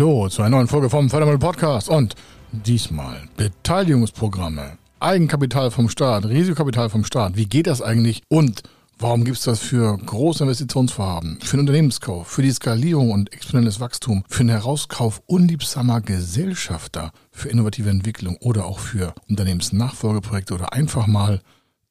Hallo zu einer neuen Folge vom Fördermittel Podcast und diesmal Beteiligungsprogramme, Eigenkapital vom Staat, Risikokapital vom Staat. Wie geht das eigentlich und warum gibt es das für große Investitionsvorhaben, für den Unternehmenskauf, für die Skalierung und exponentielles Wachstum, für den Herauskauf unliebsamer Gesellschafter, für innovative Entwicklung oder auch für Unternehmensnachfolgeprojekte oder einfach mal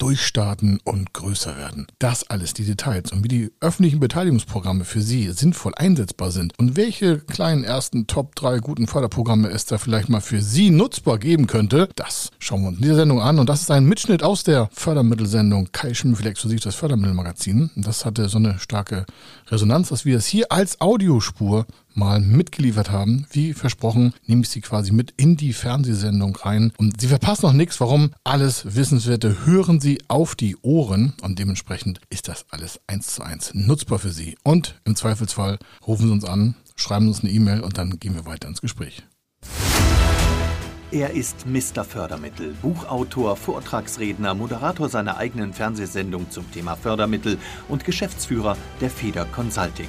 durchstarten und größer werden. Das alles, die Details und wie die öffentlichen Beteiligungsprogramme für Sie sinnvoll einsetzbar sind und welche kleinen ersten Top 3 guten Förderprogramme es da vielleicht mal für Sie nutzbar geben könnte, das schauen wir uns in dieser Sendung an. Und das ist ein Mitschnitt aus der Fördermittelsendung Kai Schimmel exklusiv das Fördermittelmagazin. Das hatte so eine starke Resonanz, dass wir es hier als Audiospur mal mitgeliefert haben. Wie versprochen, nehme ich Sie quasi mit in die Fernsehsendung rein. Und Sie verpassen noch nichts. Warum? Alles Wissenswerte hören Sie auf die Ohren. Und dementsprechend ist das alles eins zu eins nutzbar für Sie. Und im Zweifelsfall rufen Sie uns an, schreiben uns eine E-Mail und dann gehen wir weiter ins Gespräch. Er ist Mr. Fördermittel, Buchautor, Vortragsredner, Moderator seiner eigenen Fernsehsendung zum Thema Fördermittel und Geschäftsführer der Feder Consulting.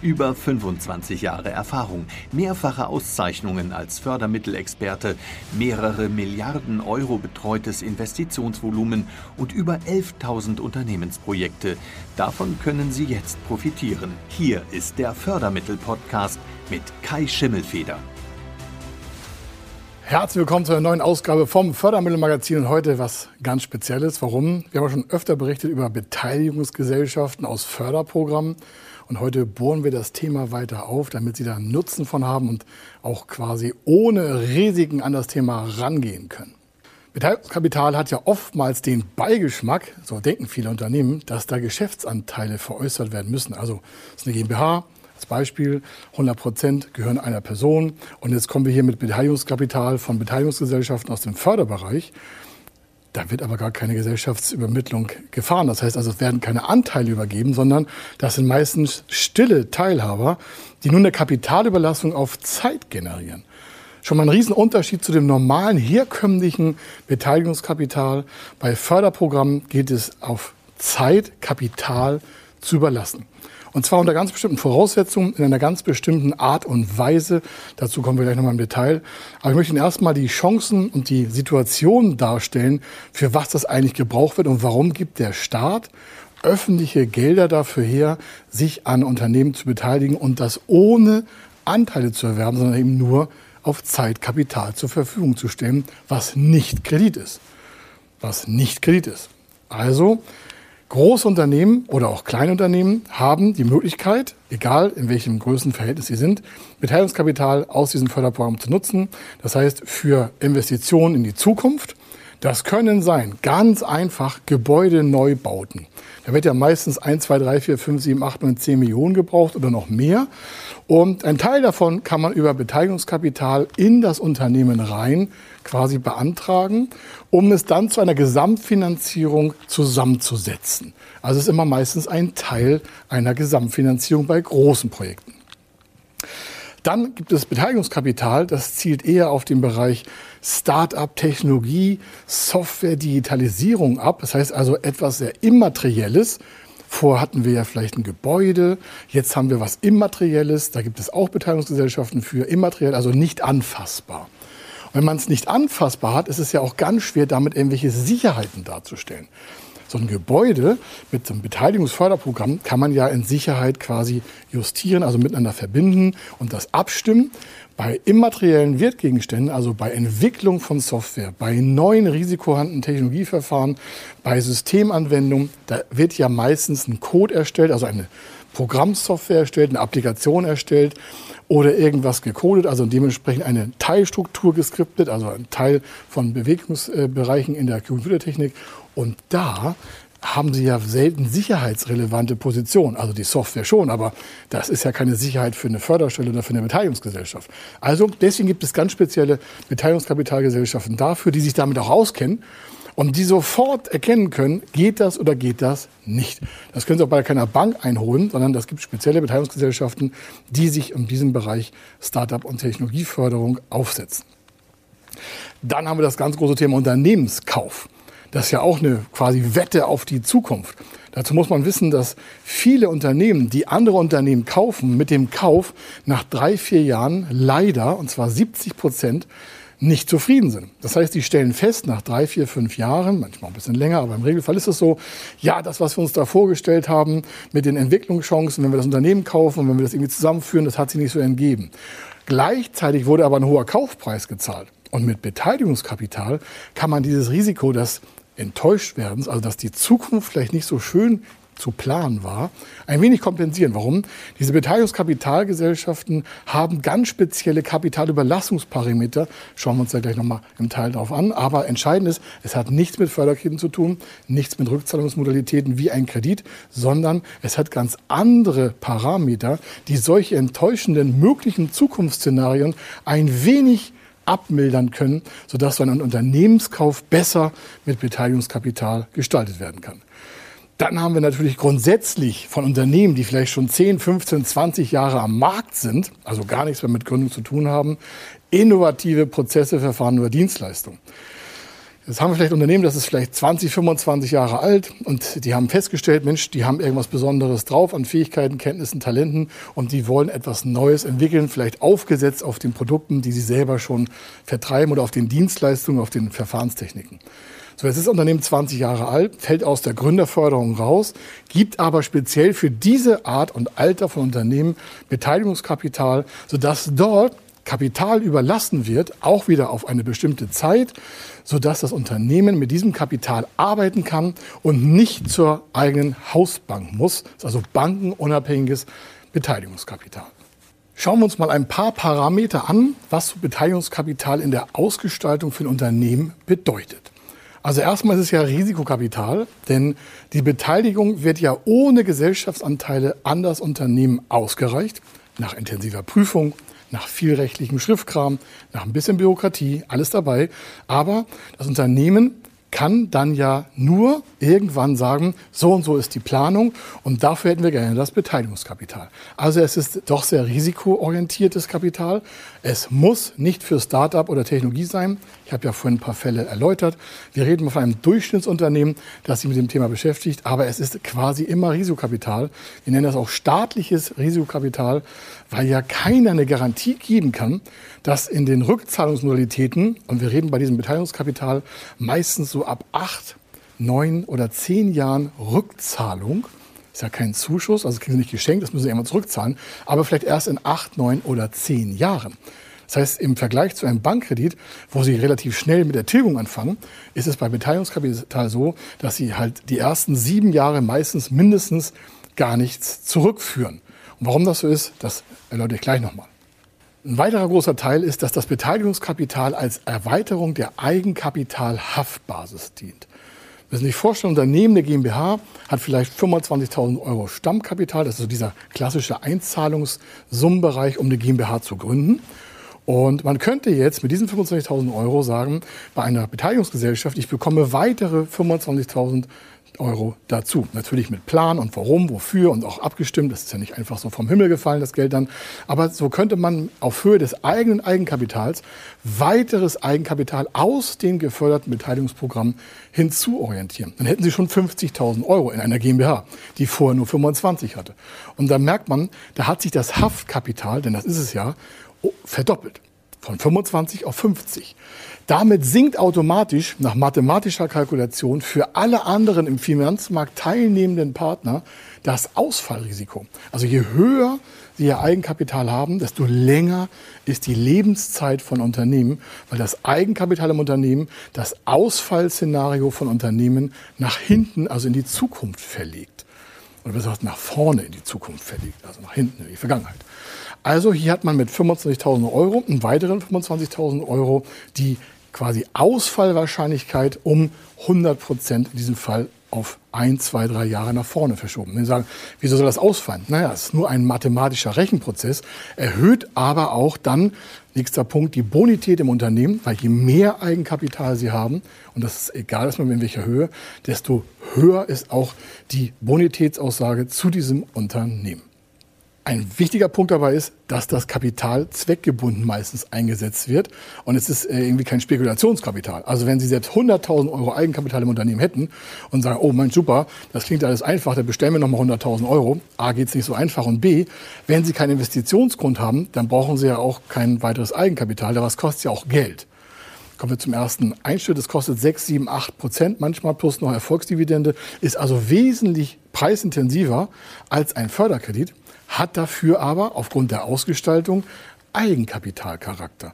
Über 25 Jahre Erfahrung, mehrfache Auszeichnungen als Fördermittelexperte, mehrere Milliarden Euro betreutes Investitionsvolumen und über 11.000 Unternehmensprojekte. Davon können Sie jetzt profitieren. Hier ist der Fördermittel-Podcast mit Kai Schimmelfeder. Herzlich willkommen zu einer neuen Ausgabe vom Fördermittelmagazin und heute was ganz Spezielles. Warum? Wir haben schon öfter berichtet über Beteiligungsgesellschaften aus Förderprogrammen. Und heute bohren wir das Thema weiter auf, damit Sie da einen Nutzen von haben und auch quasi ohne Risiken an das Thema rangehen können. Beteiligungskapital hat ja oftmals den Beigeschmack, so denken viele Unternehmen, dass da Geschäftsanteile veräußert werden müssen. Also es ist eine GmbH, als Beispiel 100 Prozent gehören einer Person. Und jetzt kommen wir hier mit Beteiligungskapital von Beteiligungsgesellschaften aus dem Förderbereich. Da wird aber gar keine Gesellschaftsübermittlung gefahren. Das heißt also, es werden keine Anteile übergeben, sondern das sind meistens stille Teilhaber, die nun eine Kapitalüberlassung auf Zeit generieren. Schon mal ein Riesenunterschied zu dem normalen, herkömmlichen Beteiligungskapital. Bei Förderprogrammen geht es auf Zeit, Kapital zu überlassen. Und zwar unter ganz bestimmten Voraussetzungen, in einer ganz bestimmten Art und Weise. Dazu kommen wir gleich nochmal im Detail. Aber ich möchte Ihnen erstmal die Chancen und die Situation darstellen, für was das eigentlich gebraucht wird und warum gibt der Staat öffentliche Gelder dafür her, sich an Unternehmen zu beteiligen und das ohne Anteile zu erwerben, sondern eben nur auf Zeitkapital zur Verfügung zu stellen, was nicht Kredit ist. Was nicht Kredit ist. Also, Große Unternehmen oder auch kleine Unternehmen haben die Möglichkeit, egal in welchem Größenverhältnis sie sind, Beteiligungskapital aus diesem Förderprogramm zu nutzen. Das heißt, für Investitionen in die Zukunft. Das können sein, ganz einfach, Gebäudeneubauten. Da wird ja meistens 1, 2, 3, 4, 5, 7, 8, 9, 10 Millionen gebraucht oder noch mehr. Und ein Teil davon kann man über Beteiligungskapital in das Unternehmen rein quasi beantragen, um es dann zu einer Gesamtfinanzierung zusammenzusetzen. Also es ist immer meistens ein Teil einer Gesamtfinanzierung bei großen Projekten. Dann gibt es Beteiligungskapital, das zielt eher auf den Bereich Start-up, Technologie, Software, Digitalisierung ab. Das heißt also etwas sehr Immaterielles. Vorher hatten wir ja vielleicht ein Gebäude, jetzt haben wir was Immaterielles, da gibt es auch Beteiligungsgesellschaften für immateriell, also nicht anfassbar. Wenn man es nicht anfassbar hat, ist es ja auch ganz schwer, damit irgendwelche Sicherheiten darzustellen. So ein Gebäude mit so einem Beteiligungsförderprogramm kann man ja in Sicherheit quasi justieren, also miteinander verbinden und das abstimmen. Bei immateriellen Wertgegenständen, also bei Entwicklung von Software, bei neuen risikohaften Technologieverfahren, bei Systemanwendungen, da wird ja meistens ein Code erstellt, also eine Programmsoftware erstellt, eine Applikation erstellt oder irgendwas gecodet, also dementsprechend eine Teilstruktur geskriptet, also ein Teil von Bewegungsbereichen in der Computertechnik. Und da haben sie ja selten sicherheitsrelevante Positionen. Also die Software schon, aber das ist ja keine Sicherheit für eine Förderstelle oder für eine Beteiligungsgesellschaft. Also deswegen gibt es ganz spezielle Beteiligungskapitalgesellschaften dafür, die sich damit auch auskennen und die sofort erkennen können, geht das oder geht das nicht. Das können Sie auch bei keiner Bank einholen, sondern das gibt spezielle Beteiligungsgesellschaften, die sich in diesem Bereich Startup und Technologieförderung aufsetzen. Dann haben wir das ganz große Thema Unternehmenskauf. Das ist ja auch eine quasi Wette auf die Zukunft. Dazu muss man wissen, dass viele Unternehmen, die andere Unternehmen kaufen, mit dem Kauf nach drei, vier Jahren leider, und zwar 70 Prozent, nicht zufrieden sind. Das heißt, die stellen fest, nach drei, vier, fünf Jahren, manchmal ein bisschen länger, aber im Regelfall ist es so, ja, das, was wir uns da vorgestellt haben mit den Entwicklungschancen, wenn wir das Unternehmen kaufen und wenn wir das irgendwie zusammenführen, das hat sich nicht so entgeben. Gleichzeitig wurde aber ein hoher Kaufpreis gezahlt. Und mit Beteiligungskapital kann man dieses Risiko des Enttäuschtwerdens, also dass die Zukunft vielleicht nicht so schön zu planen war, ein wenig kompensieren. Warum? Diese Beteiligungskapitalgesellschaften haben ganz spezielle Kapitalüberlassungsparameter. Schauen wir uns da gleich nochmal im Teil drauf an. Aber entscheidend ist, es hat nichts mit Förderkrediten zu tun, nichts mit Rückzahlungsmodalitäten wie ein Kredit, sondern es hat ganz andere Parameter, die solche enttäuschenden möglichen Zukunftsszenarien ein wenig abmildern können, sodass so ein Unternehmenskauf besser mit Beteiligungskapital gestaltet werden kann. Dann haben wir natürlich grundsätzlich von Unternehmen, die vielleicht schon 10, 15, 20 Jahre am Markt sind, also gar nichts mehr mit Gründung zu tun haben, innovative Prozesse, Verfahren oder Dienstleistungen. Jetzt haben wir vielleicht Unternehmen, das ist vielleicht 20, 25 Jahre alt und die haben festgestellt, Mensch, die haben irgendwas Besonderes drauf an Fähigkeiten, Kenntnissen, Talenten und die wollen etwas Neues entwickeln, vielleicht aufgesetzt auf den Produkten, die sie selber schon vertreiben oder auf den Dienstleistungen, auf den Verfahrenstechniken. So, jetzt ist das Unternehmen 20 Jahre alt, fällt aus der Gründerförderung raus, gibt aber speziell für diese Art und Alter von Unternehmen Beteiligungskapital, sodass dort Kapital überlassen wird, auch wieder auf eine bestimmte Zeit, sodass das Unternehmen mit diesem Kapital arbeiten kann und nicht zur eigenen Hausbank muss. Das ist also bankenunabhängiges Beteiligungskapital. Schauen wir uns mal ein paar Parameter an, was Beteiligungskapital in der Ausgestaltung für ein Unternehmen bedeutet. Also erstmal ist es ja Risikokapital, denn die Beteiligung wird ja ohne Gesellschaftsanteile an das Unternehmen ausgereicht, nach intensiver Prüfung, nach viel rechtlichem Schriftkram, nach ein bisschen Bürokratie, alles dabei. Aber das Unternehmen kann dann ja nur irgendwann sagen, so und so ist die Planung und dafür hätten wir gerne das Beteiligungskapital. Also es ist doch sehr risikoorientiertes Kapital. Es muss nicht für Start-up oder Technologie sein. Ich habe ja vorhin ein paar Fälle erläutert. Wir reden von einem Durchschnittsunternehmen, das sich mit dem Thema beschäftigt, aber es ist quasi immer Risikokapital. Wir nennen das auch staatliches Risikokapital, weil ja keiner eine Garantie geben kann, dass in den Rückzahlungsmodalitäten, und wir reden bei diesem Beteiligungskapital meistens so ab acht, neun oder zehn Jahren Rückzahlung, ist ja kein Zuschuss, also kriegen Sie nicht geschenkt, das müssen Sie irgendwann zurückzahlen, aber vielleicht erst in acht, neun oder zehn Jahren. Das heißt, im Vergleich zu einem Bankkredit, wo Sie relativ schnell mit der Tilgung anfangen, ist es bei Beteiligungskapital so, dass Sie halt die ersten sieben Jahre meistens mindestens gar nichts zurückführen. Und warum das so ist, das erläutere ich gleich nochmal. Ein weiterer großer Teil ist, dass das Beteiligungskapital als Erweiterung der Eigenkapitalhaftbasis dient. Wir müssen sich vorstellen, ein Unternehmen der GmbH hat vielleicht 25.000 Euro Stammkapital. Das ist so dieser klassische Einzahlungssummenbereich, um eine GmbH zu gründen. Und man könnte jetzt mit diesen 25.000 Euro sagen, bei einer Beteiligungsgesellschaft, ich bekomme weitere 25.000 Euro dazu. Natürlich mit Plan und warum, wofür und auch abgestimmt. Das ist ja nicht einfach so vom Himmel gefallen, das Geld dann. Aber so könnte man auf Höhe des eigenen Eigenkapitals weiteres Eigenkapital aus den geförderten Beteiligungsprogrammen hinzuorientieren. Dann hätten Sie schon 50.000 Euro in einer GmbH, die vorher nur 25 hatte. Und dann merkt man, da hat sich das Haftkapital, denn das ist es ja, verdoppelt. Von 25 auf 50. Damit sinkt automatisch nach mathematischer Kalkulation für alle anderen im Finanzmarkt teilnehmenden Partner das Ausfallrisiko. Also je höher sie ihr Eigenkapital haben, desto länger ist die Lebenszeit von Unternehmen, weil das Eigenkapital im Unternehmen das Ausfallszenario von Unternehmen nach hinten, also in die Zukunft verlegt. Oder besser gesagt nach vorne in die Zukunft verlegt, also nach hinten in die Vergangenheit. Also hier hat man mit 25.000 Euro einen weiteren 25.000 Euro, die quasi Ausfallwahrscheinlichkeit um 100 Prozent in diesem Fall auf ein, zwei, drei Jahre nach vorne verschoben. Wenn Sie sagen, wieso soll das ausfallen? Naja, es ist nur ein mathematischer Rechenprozess, erhöht aber auch dann, nächster Punkt, die Bonität im Unternehmen, weil je mehr Eigenkapital Sie haben, und das ist egal erstmal in welcher Höhe, desto höher ist auch die Bonitätsaussage zu diesem Unternehmen. Ein wichtiger Punkt dabei ist, dass das Kapital zweckgebunden meistens eingesetzt wird und es ist äh, irgendwie kein Spekulationskapital. Also wenn Sie selbst 100.000 Euro Eigenkapital im Unternehmen hätten und sagen, oh mein super, das klingt alles einfach, dann bestellen wir nochmal 100.000 Euro. A, geht es nicht so einfach und B, wenn Sie keinen Investitionsgrund haben, dann brauchen Sie ja auch kein weiteres Eigenkapital, da was kostet ja auch Geld. Kommen wir zum ersten Einschnitt. Das kostet 6, 7, 8 Prozent manchmal plus noch Erfolgsdividende, ist also wesentlich preisintensiver als ein Förderkredit hat dafür aber aufgrund der Ausgestaltung Eigenkapitalcharakter.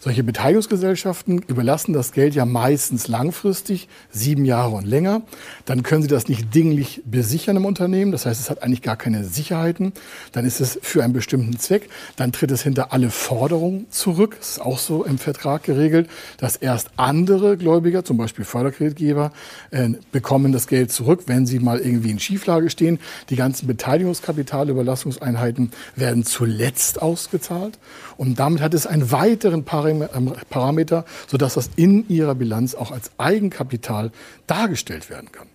Solche Beteiligungsgesellschaften überlassen das Geld ja meistens langfristig, sieben Jahre und länger. Dann können sie das nicht dinglich besichern im Unternehmen. Das heißt, es hat eigentlich gar keine Sicherheiten. Dann ist es für einen bestimmten Zweck. Dann tritt es hinter alle Forderungen zurück. Das ist auch so im Vertrag geregelt, dass erst andere Gläubiger, zum Beispiel Förderkreditgeber, äh, bekommen das Geld zurück, wenn sie mal irgendwie in Schieflage stehen. Die ganzen Beteiligungskapitalüberlassungseinheiten werden zuletzt ausgezahlt. Und damit hat es einen weiteren ähm, Parameter, sodass das in ihrer Bilanz auch als Eigenkapital dargestellt werden kann.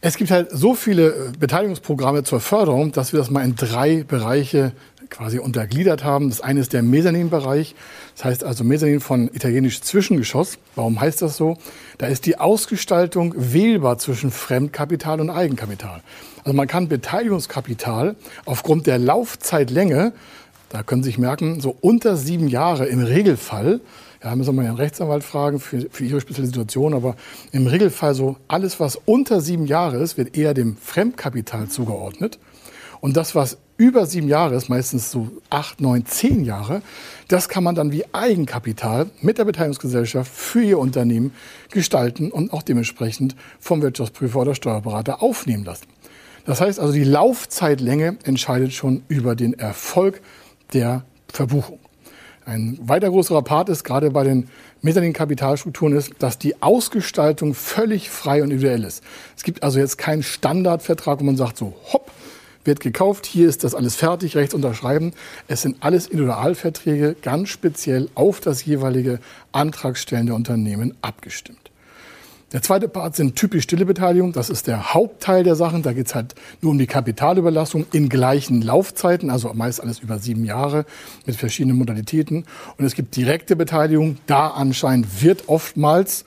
Es gibt halt so viele äh, Beteiligungsprogramme zur Förderung, dass wir das mal in drei Bereiche quasi untergliedert haben. Das eine ist der Mezzanin-Bereich. Das heißt also Mezzanin von italienisch Zwischengeschoss. Warum heißt das so? Da ist die Ausgestaltung wählbar zwischen Fremdkapital und Eigenkapital. Also man kann Beteiligungskapital aufgrund der Laufzeitlänge da können Sie sich merken, so unter sieben Jahre im Regelfall, ja, müssen wir mal einen Rechtsanwalt fragen für, für Ihre spezielle Situation, aber im Regelfall so alles, was unter sieben Jahre ist, wird eher dem Fremdkapital zugeordnet. Und das, was über sieben Jahre ist, meistens so acht, neun, zehn Jahre, das kann man dann wie Eigenkapital mit der Beteiligungsgesellschaft für Ihr Unternehmen gestalten und auch dementsprechend vom Wirtschaftsprüfer oder Steuerberater aufnehmen lassen. Das heißt also, die Laufzeitlänge entscheidet schon über den Erfolg der Verbuchung. Ein weiter größerer Part ist gerade bei den Mezzanin-Kapitalstrukturen ist, dass die Ausgestaltung völlig frei und individuell ist. Es gibt also jetzt keinen Standardvertrag, wo man sagt so, hopp, wird gekauft, hier ist das alles fertig, rechts unterschreiben. Es sind alles Individualverträge, ganz speziell auf das jeweilige antragstellende Unternehmen abgestimmt. Der zweite Part sind typisch stille Beteiligung. Das ist der Hauptteil der Sachen. Da geht es halt nur um die Kapitalüberlassung in gleichen Laufzeiten, also meist alles über sieben Jahre mit verschiedenen Modalitäten. Und es gibt direkte Beteiligung. Da anscheinend wird oftmals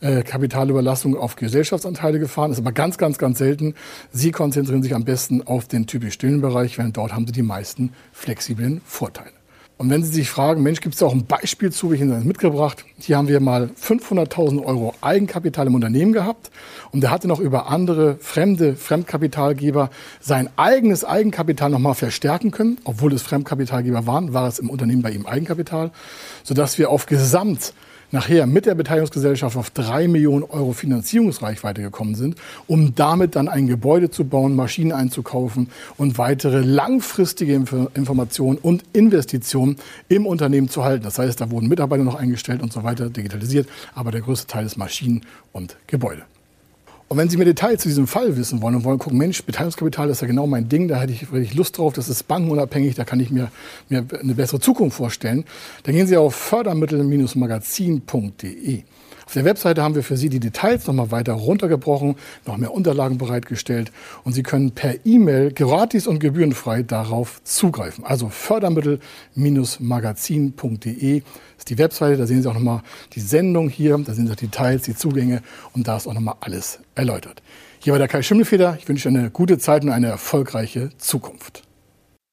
äh, Kapitalüberlassung auf Gesellschaftsanteile gefahren. Ist aber ganz, ganz, ganz selten. Sie konzentrieren sich am besten auf den typisch stillen Bereich, denn dort haben Sie die meisten flexiblen Vorteile. Und wenn Sie sich fragen, Mensch, gibt es da auch ein Beispiel zu, wie ich Ihnen das mitgebracht? Hier haben wir mal 500.000 Euro Eigenkapital im Unternehmen gehabt und der hatte noch über andere fremde Fremdkapitalgeber sein eigenes Eigenkapital nochmal verstärken können. Obwohl es Fremdkapitalgeber waren, war es im Unternehmen bei ihm Eigenkapital, sodass wir auf Gesamt nachher mit der Beteiligungsgesellschaft auf drei Millionen Euro Finanzierungsreichweite gekommen sind, um damit dann ein Gebäude zu bauen, Maschinen einzukaufen und weitere langfristige Informationen und Investitionen im Unternehmen zu halten. Das heißt, da wurden Mitarbeiter noch eingestellt und so weiter, digitalisiert, aber der größte Teil ist Maschinen und Gebäude. Und wenn Sie mir Details zu diesem Fall wissen wollen und wollen gucken, Mensch, Beteiligungskapital ist ja genau mein Ding, da hätte ich, hätte ich Lust drauf, das ist bankenunabhängig, da kann ich mir, mir eine bessere Zukunft vorstellen, dann gehen Sie auf fördermittel-magazin.de. Auf der Webseite haben wir für Sie die Details nochmal weiter runtergebrochen, noch mehr Unterlagen bereitgestellt und Sie können per E-Mail gratis und gebührenfrei darauf zugreifen. Also fördermittel-magazin.de ist die Webseite, da sehen Sie auch nochmal die Sendung hier, da sehen Sie auch die Details, die Zugänge und da ist auch nochmal alles erläutert. Hier war der Kai Schimmelfeder. Ich wünsche eine gute Zeit und eine erfolgreiche Zukunft.